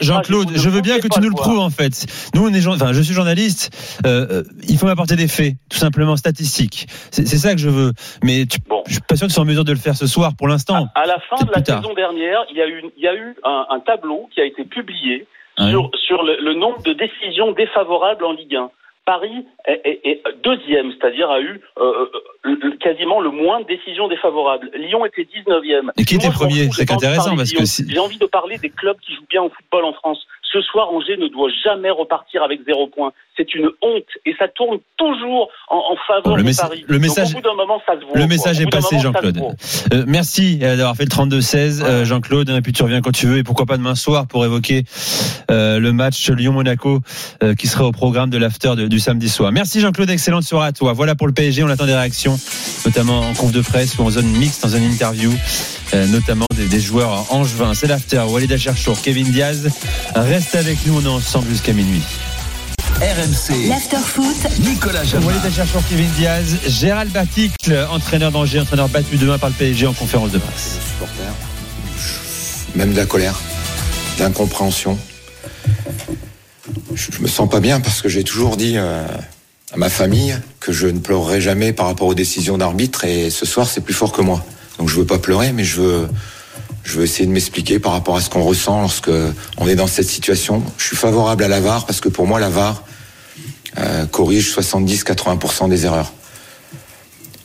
Jean-Claude, et vous je veux bien que tu nous le prouves en fait. Nous, on est, enfin, je suis journaliste. euh, euh, il faut m'apporter des faits, tout simplement statistiques. C'est ça que je veux. Mais tu, Bon. je suis pas sûr que tu sois en mesure de le faire ce soir pour l'instant. À la fin de la saison dernière, il y a eu, il y a eu un, un tableau qui a été publié Ouais. sur, sur le, le nombre de décisions défavorables en Ligue 1. Paris est, est- est deuxième, c'est-à-dire a eu euh, euh, quasiment le moins de décisions défavorables. Lyon était 19e. Et qui était premier C'est intéressant, parce que si- J'ai envie de parler des clubs qui jouent bien au football en France. Ce soir, Angers ne doit jamais repartir avec zéro point. C'est une honte et ça tourne toujours en, en faveur Bon, le de Paris. le Donc, message- au bout d'un moment, ça se voit. Le message est passé, Jean-Claude. Euh, merci euh, d'avoir fait le 32-16, euh, Jean-Claude. Et puis tu reviens quand tu veux. Et pourquoi pas demain soir pour évoquer euh, le match Lyon-Monaco qui sera au programme de l'after du samedi soir. Merci Jean-Claude. Excellente soirée à toi. Voilà pour le PSG. On attend des réactions, notamment en conf de presse ou en zone mixte, en zone interview, euh, notamment des, des joueurs angevins. C'est l'after. Walid Acharchour, Kevin Diaz. Reste avec nous. On est ensemble jusqu'à minuit. RMC, L'after-foot, Nicolas Jamin. Walid Acharchour, Kevin Diaz, Gérald Baticle, entraîneur d'Angers, entraîneur battu demain par le PSG en conférence de presse. même de la colère. Je, je me sens pas bien parce que j'ai toujours dit euh, à ma famille que je ne pleurerai jamais par rapport aux décisions d'arbitre et ce soir c'est plus fort que moi. Donc je veux pas pleurer, mais je veux, essayer de m'expliquer par rapport à ce qu'on ressent lorsque on est dans cette situation. Je suis favorable à la VAR parce que pour moi la VAR euh, corrige 70-80% des erreurs.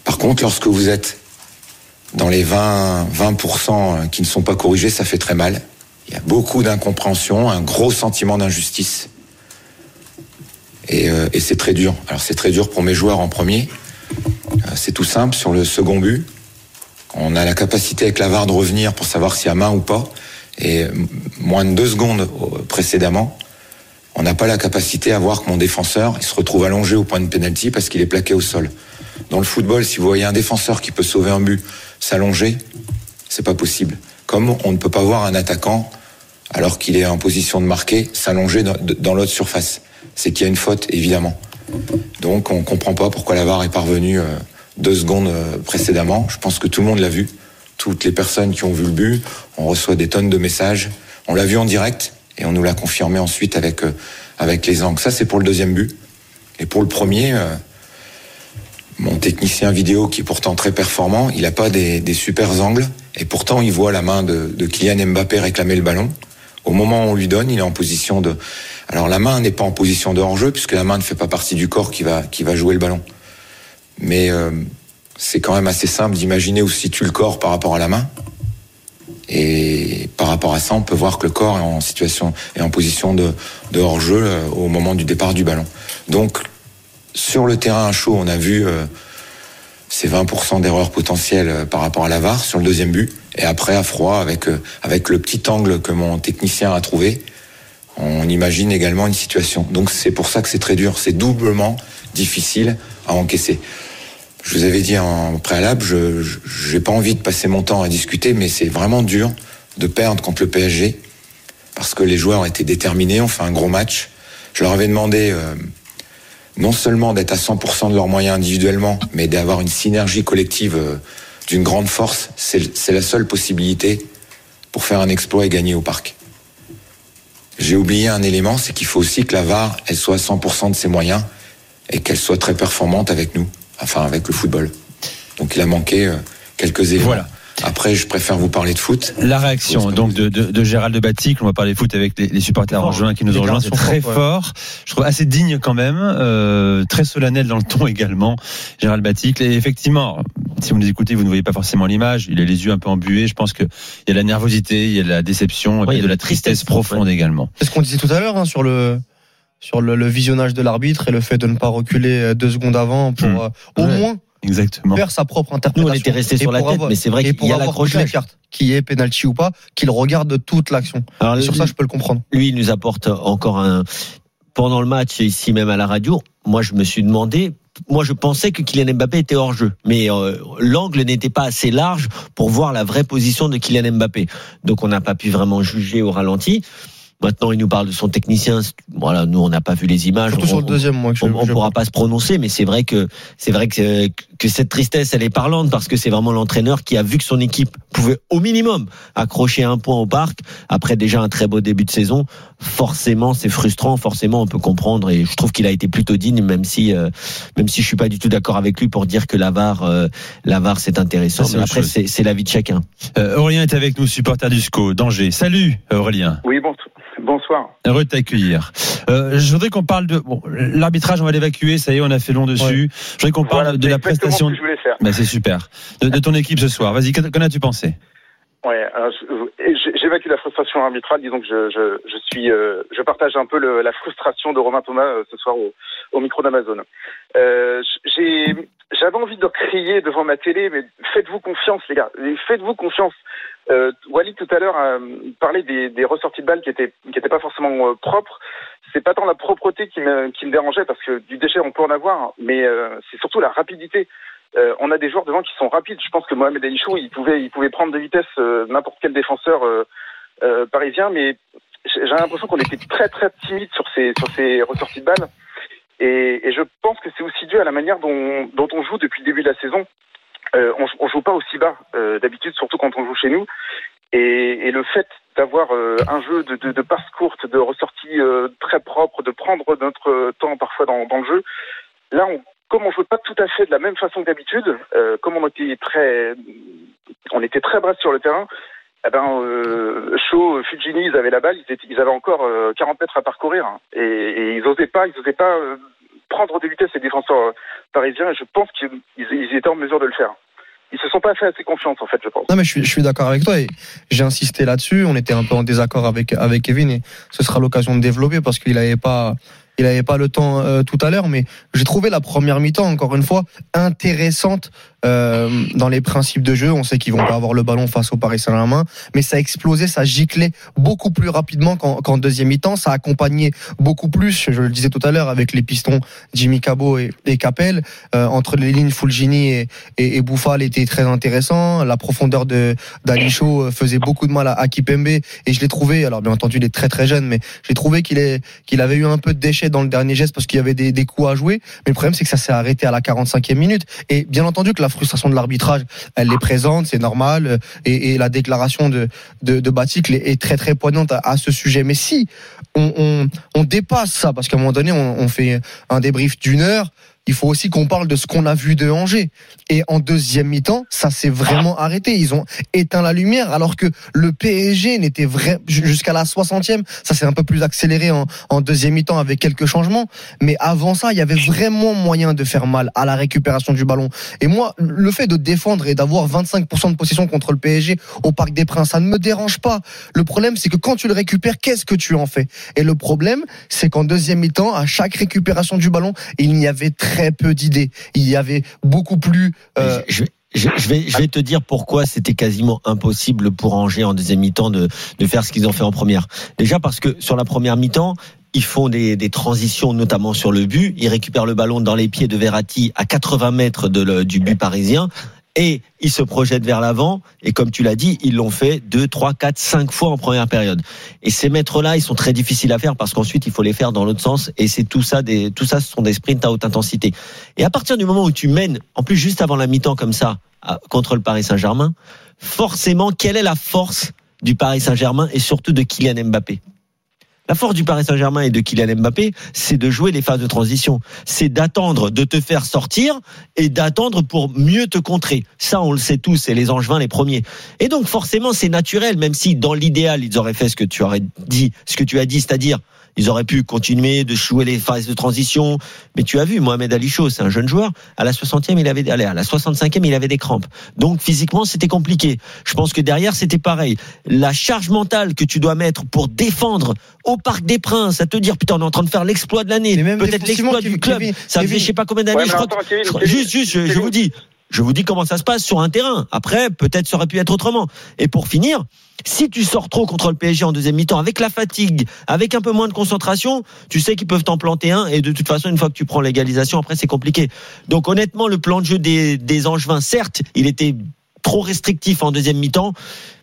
Par contre, lorsque vous êtes dans les 20, 20% qui ne sont pas corrigés, ça fait très mal. Il y a beaucoup d'incompréhension, un gros sentiment d'injustice. Et, euh, c'est très dur. Alors c'est très dur pour mes joueurs en premier. Euh, c'est tout simple. Sur le second but, on a la capacité avec la VAR de revenir pour savoir s'il y a main ou pas. Et moins de deux secondes précédemment, on n'a pas la capacité à voir que mon défenseur il se retrouve allongé au point de pénalty parce qu'il est plaqué au sol. Dans le football, si vous voyez un défenseur qui peut sauver un but s'allonger, c'est pas possible. Comme on ne peut pas voir un attaquant alors qu'il est en position de marquer s'allonger dans, l'autre surface. C'est qu'il y a une faute, évidemment. Donc on comprend pas pourquoi la VAR est parvenue euh, deux secondes euh, précédemment. Je pense que tout le monde l'a vu. Toutes les personnes qui ont vu le but, on reçoit des tonnes de messages. On l'a vu en direct et on nous l'a confirmé ensuite avec euh, les angles. Ça c'est pour le deuxième but. Et pour le premier, euh, mon technicien vidéo qui est pourtant très performant, il n'a pas des, super angles et pourtant il voit la main de, Kylian Mbappé réclamer le ballon. Au moment où on lui donne, il est en position de. Alors la main n'est pas en position de hors-jeu puisque la main ne fait pas partie du corps qui va jouer le ballon. Mais euh, c'est quand même assez simple d'imaginer où se situe le corps par rapport à la main. Et par rapport à ça, on peut voir que le corps est en situation est en position de, hors-jeu euh, au moment du départ du ballon. Donc sur le terrain à chaud, on a vu euh, ces 20% d'erreurs potentielles par rapport à la VAR sur le deuxième but. Et après, à froid, avec, avec le petit angle que mon technicien a trouvé, on imagine également une situation. Donc c'est pour ça que c'est très dur. C'est doublement difficile à encaisser. Je vous avais dit en préalable, je n'ai pas envie de passer mon temps à discuter, mais c'est vraiment dur de perdre contre le PSG parce que les joueurs étaient déterminés, on fait un gros match. Je leur avais demandé euh, non seulement d'être à 100% de leurs moyens individuellement, mais d'avoir une synergie collective euh, d'une grande force, c'est la seule possibilité pour faire un exploit et gagner au parc. J'ai oublié un élément, c'est qu'il faut aussi que la VAR, elle soit à 100% de ses moyens et qu'elle soit très performante avec nous, enfin avec le football. Donc il a manqué euh, quelques éléments. Voilà. Après, je préfère vous parler de foot. La réaction donc de, de, de Gérald de Batic, on va parler foot avec les, les supporters en juin qui nous ont rejoints, c'est très ouais. fort. Je trouve assez digne quand même, euh, très solennel dans le ton également. Gérald Batic, et effectivement, si vous nous écoutez, vous ne voyez pas forcément l'image. Il a les yeux un peu embués. Je pense qu'il y a de la nervosité, il y a de la déception, et Ouais, puis il y a de la de tristesse, profonde également. C'est ce qu'on disait tout à l'heure hein, sur le sur le, le visionnage de l'arbitre et le fait de ne pas reculer euh, deux secondes avant pour Hmm. euh, au Ouais. moins Exactement. faire sa propre Nous, interprétation. on était restés Et sur la tête, avoir- mais c'est vrai qu'il y a l'accrochage. cartes, qui est penalty ou pas, qu'il regarde toute l'action. Sur ça, je peux le comprendre. lui, il nous apporte encore un. Pendant le match, ici même à la radio, moi, je me suis demandé. Moi, je pensais que Kylian Mbappé était hors jeu, mais euh, l'angle n'était pas assez large pour voir la vraie position de Kylian Mbappé. Donc, on n'a pas pu vraiment juger au ralenti. Maintenant, il nous parle de son technicien. Voilà, nous, on n'a pas vu les images. Surtout On- sur le deuxième, moi. Que je, on, on je- pourra pas se prononcer, mais c'est vrai que c'est vrai que que cette tristesse, elle est parlante parce que c'est vraiment l'entraîneur qui a vu que son équipe pouvait au minimum accrocher un point au parc après déjà un très beau début de saison. Forcément, c'est frustrant. Forcément, on peut comprendre et je trouve qu'il a été plutôt digne, même si euh, même si je suis pas du tout d'accord avec lui pour dire que la VAR, euh, la c'est intéressant. Ça, c'est Mais autre après, c'est c'est l'avis de chacun. Euh, Aurélien est avec nous, supporter du SCO d'Angers. Salut Aurélien. Oui, bon, bonsoir. Heureux de t'accueillir. Euh, je voudrais qu'on parle de bon, l'arbitrage. On va l'évacuer. Ça y est, on a fait long dessus. Je voudrais qu'on parle Voilà, de la prestation. ce que je voulais faire. Bah, c'est super. De, de ton équipe ce soir. Vas-y, qu'en as-tu pensé? Ouais, j'évacue la frustration arbitrale. Disons que je, je, je suis, euh, je partage un peu le, la frustration de Romain Thomas euh, ce soir au, au micro d'Amazon. Euh, j'avais envie de crier devant ma télé, mais faites-vous confiance, les gars. Faites-vous confiance. Euh, Wally tout à l'heure a parlé des, des ressorties de balles qui étaient, pas forcément euh, propres. C'est pas tant la propreté qui me, dérangeait parce que du déchet on peut en avoir, mais euh, c'est surtout la rapidité. Euh, on a des joueurs devant qui sont rapides. Je pense que Mohamed Alichou, il pouvait, il pouvait prendre de vitesse euh, n'importe quel défenseur euh, euh, parisien, mais j'ai l'impression qu'on était très très timide sur ces ressorties de balles. Et, et je pense que c'est aussi dû à la manière dont, dont on joue depuis le début de la saison. Euh, on, on joue pas aussi bas euh, d'habitude, surtout quand on joue chez nous. Et, et le fait d'avoir euh, un jeu de, de, de passes courtes, de ressorties euh, très propres, de prendre notre temps parfois dans, dans le jeu, là, on, comme on joue pas tout à fait de la même façon que d'habitude, euh, comme on était très, on était très bras sur le terrain, eh ben, euh, Shaw, Fujini, ils avaient la balle, ils, étaient, ils avaient encore euh, 40 mètres à parcourir, hein. et, et ils osaient pas, ils osaient pas euh, prendre des vitesses les défenseurs euh, parisiens, et je pense qu'ils ils étaient en mesure de le faire. Ils se sont pas fait assez confiance, en fait, je pense. Non mais je suis, je suis d'accord avec toi et j'ai insisté là-dessus. On était un peu en désaccord avec avec Kevin et ce sera l'occasion de développer parce qu'il n'avait pas il avait pas le temps euh, tout à l'heure, mais j'ai trouvé la première mi-temps encore une fois intéressante euh, dans les principes de jeu. On sait qu'ils vont pas avoir le ballon face au Paris Saint-Germain, mais ça a explosé, ça giclait beaucoup plus rapidement qu'en qu'en deuxième mi-temps. Ça a accompagné beaucoup plus, je le disais tout à l'heure, avec les pistons Jimmy Cabot et, et Capel euh, entre les lignes Fulgini et, et, Bouffal était très intéressant. La profondeur de d'Alicho faisait beaucoup de mal à, à Kipembe et je l'ai trouvé. Alors bien entendu, il est très très jeune, mais j'ai trouvé qu'il est qu'il avait eu un peu de déchets dans le dernier geste parce qu'il y avait des, des coups à jouer. Mais le problème, c'est que ça s'est arrêté à la 45e minute. Et bien entendu que la frustration de l'arbitrage, elle est présente, c'est normal. euh, Et, la déclaration de de, est, très très poignante à, ce sujet. Mais si on, dépasse ça, parce qu'à un moment donné, on, on fait un débrief d'une heure il faut aussi qu'on parle de ce qu'on a vu de Angers. Et en deuxième mi-temps, ça s'est vraiment arrêté. Ils ont éteint la lumière alors que le PSG n'était vrai jusqu'à la 60e. Ça s'est un peu plus accéléré en, en deuxième mi-temps avec quelques changements. Mais avant ça, il y avait vraiment moyen de faire mal à la récupération du ballon. Et moi, le fait de défendre et d'avoir 25% de possession contre le PSG au Parc des Princes, ça ne me dérange pas. Le problème, c'est que quand tu le récupères, qu'est-ce que tu en fais? Et le problème, c'est qu'en deuxième mi-temps, à chaque récupération du ballon, il n'y avait très peu d'idées. Il y avait beaucoup plus. Euh... Je, vais, te dire pourquoi c'était quasiment impossible pour Angers en deuxième mi-temps de, faire ce qu'ils ont fait en première. Déjà parce que sur la première mi-temps, ils font des, transitions, notamment sur le but. Ils récupèrent le ballon dans les pieds de Verratti à 80 mètres du but parisien. Et ils se projettent vers l'avant. Et comme tu l'as dit, ils l'ont fait deux, trois, quatre, cinq fois en première période. Et ces mètres-là, ils sont très difficiles à faire parce qu'ensuite, il faut les faire dans l'autre sens. Et c'est tout ça, tout ça, ce sont des sprints à haute intensité. Et à partir du moment où tu mènes, en plus juste avant la mi-temps comme ça, contre le Paris Saint-Germain, forcément, quelle est la force du Paris Saint-Germain et surtout de Kylian Mbappé? La force du Paris Saint-Germain et de Kylian Mbappé, c'est de jouer les phases de transition. C'est d'attendre de te faire sortir et d'attendre pour mieux te contrer. Ça, on le sait tous, c'est les Angevins les premiers. Et donc, forcément, c'est naturel, même si dans l'idéal, ils auraient fait ce que tu aurais dit, ce que tu as dit, c'est-à-dire, ils auraient pu continuer de jouer les phases de transition. Mais tu as vu, Mohamed Ali Chaud, c'est un jeune joueur. À la 60e, il avait, allez, à la 65e, il avait des crampes. Donc, physiquement, c'était compliqué. Je pense que derrière, c'était pareil. La charge mentale que tu dois mettre pour défendre au Parc des Princes, à te dire, putain, on est en train de faire l'exploit de l'année. Peut-être l'exploit du club. Kevin, Ça faisait Kevin. je sais pas combien d'années. Ouais, mais je crois attends, que- Kevin, je crois- Kevin, juste, juste, je, vous dis. Je vous dis comment ça se passe sur un terrain. Après, peut-être ça aurait pu être autrement. Et pour finir, si tu sors trop contre le PSG en deuxième mi-temps, avec la fatigue, avec un peu moins de concentration, tu sais qu'ils peuvent t'en planter un. Et de toute façon, une fois que tu prends l'égalisation, après c'est compliqué. Donc honnêtement, le plan de jeu des, des Angevins, certes, il était trop restrictif en deuxième mi-temps,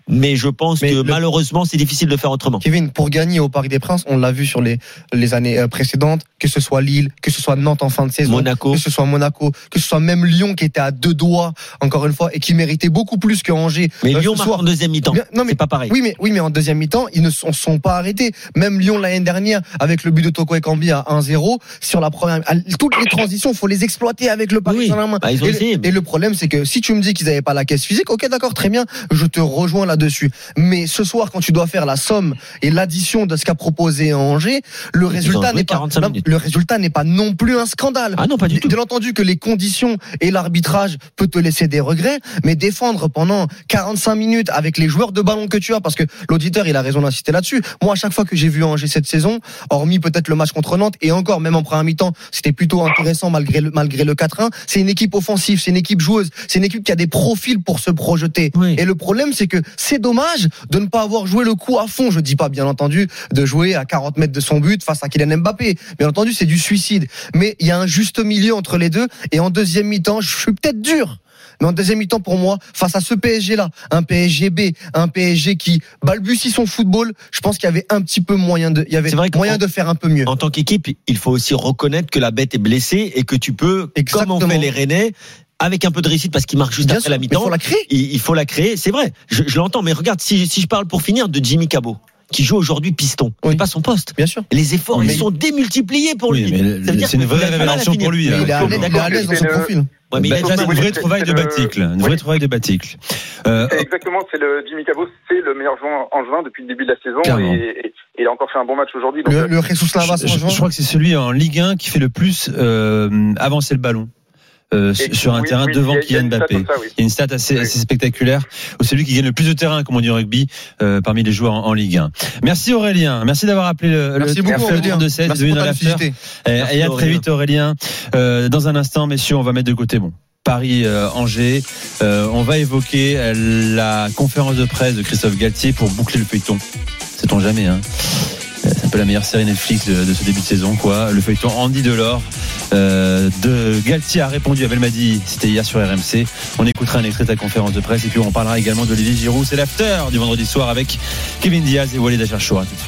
mais je pense Mais que le- malheureusement, c'est difficile de faire autrement. Kevin, pour gagner au Parc des Princes, on l'a vu sur les, les années euh, précédentes, que ce soit Lille, que ce soit Nantes en fin de saison, Monaco. que ce soit Monaco, que ce soit même Lyon qui était à deux doigts, encore une fois, et qui méritait beaucoup plus que Angers. Mais euh, Lyon marque soir. en deuxième mi-temps. Non, mais C'est pas pareil. Oui, mais oui, mais en deuxième mi-temps, ils ne sont, sont pas arrêtés. Même Lyon l'année dernière, avec le but de Toko Ekambi à 1-0 sur la première. Toutes les transitions, faut les exploiter avec le Paris Oui, Saint-Germain. bah, et, et le problème, c'est que si tu me dis qu'ils n'avaient pas la caisse physique, ok, d'accord, très bien, je te rejoins là-dessus. Mais ce soir, quand tu dois faire la somme et l'addition de ce qu'a proposé Angers, le résultat n'est pas 45 non, le résultat n'est pas non plus un scandale. Ah non, pas du tout. Bien entendu que les conditions et l'arbitrage peut te laisser des regrets, mais défendre pendant 45 minutes avec les joueurs de ballon que tu as, parce que l'auditeur il a raison d'insister là-dessus. Moi, à chaque fois que j'ai vu Angers cette saison, hormis peut-être le match contre Nantes et encore même en première mi-temps, c'était plutôt intéressant malgré le malgré le 4-1. C'est une équipe offensive, c'est une équipe joueuse, c'est une équipe qui a des profils pour se projeter. Oui. Et le problème, c'est que c'est dommage de ne pas avoir joué le coup à fond. Je dis pas bien entendu de jouer à 40 mètres de son but face à Kylian Mbappé. Bien entendu, c'est du suicide. Mais il y a un juste milieu entre les deux. Et en deuxième mi-temps, je suis peut-être dur. Mais en deuxième mi-temps, pour moi, face à ce PSG-là, un PSG B, un PSG qui balbutie son football, je pense qu'il y avait un petit peu moyen de, il y avait vrai moyen en- de faire un peu mieux. En tant qu'équipe, il faut aussi reconnaître que la bête est blessée et que tu peux, Exactement. comme on fait les Rennais, avec un peu de réussite parce qu'il marque juste Bien après sûr, la mi-temps. faut la créer. Il, il faut la créer, c'est vrai. Je, je l'entends, mais regarde, si, si je parle pour finir de Jimmy Cabot, qui joue aujourd'hui piston, Oui. c'est pas son poste. Bien sûr. Les efforts, Mais- ils sont démultipliés pour Oui, lui. mais Ça veut dire c'est une vraie a révélation pour lui, Mais hein. il est à l'aise- il dans son profil. Ouais, mais il a Bah, mal. c'est une vraie trouvaille de Baticle. Une oui. vraie trouvaille de Baticle. Euh, Exactement, c'est le Jimmy Cabot, c'est le meilleur joueur en juin depuis le début de la saison et, et- il a encore fait un bon match aujourd'hui. Le, euh, le Jesus Navas je, en je- juin. je crois que c'est celui en Ligue 1 qui fait le plus euh, avancer le ballon euh, sur un oui, terrain oui, devant a- Kylian une stat Mbappé. oui. Il y a une stat assez, Oui. assez spectaculaire. Ou celui qui gagne le plus de terrain, comme on dit au rugby, euh, parmi les joueurs en, en Ligue 1. Merci Aurélien. Merci d'avoir appelé le, Merci le beaucoup, Aurélien. de 16 Merci devenu pour. Et, Merci, et à très vite Aurélien. Euh, dans un instant, messieurs, on va mettre de côté bon. Paris euh, Angers, Euh, on va évoquer euh, la conférence de presse de Christophe Galtier pour boucler le feuilleton. Sait-on jamais hein? C'est un peu la meilleure série Netflix de, de ce début de saison, quoi. Le feuilleton Andy Delors euh, de Galtier a répondu à Belmadi, c'était hier sur RMC. On écoutera un extrait de la conférence de presse et puis on parlera également d'Olivier Giroud. C'est l'after du vendredi soir avec Kevin Diaz et Walid Acharchour. Tout de.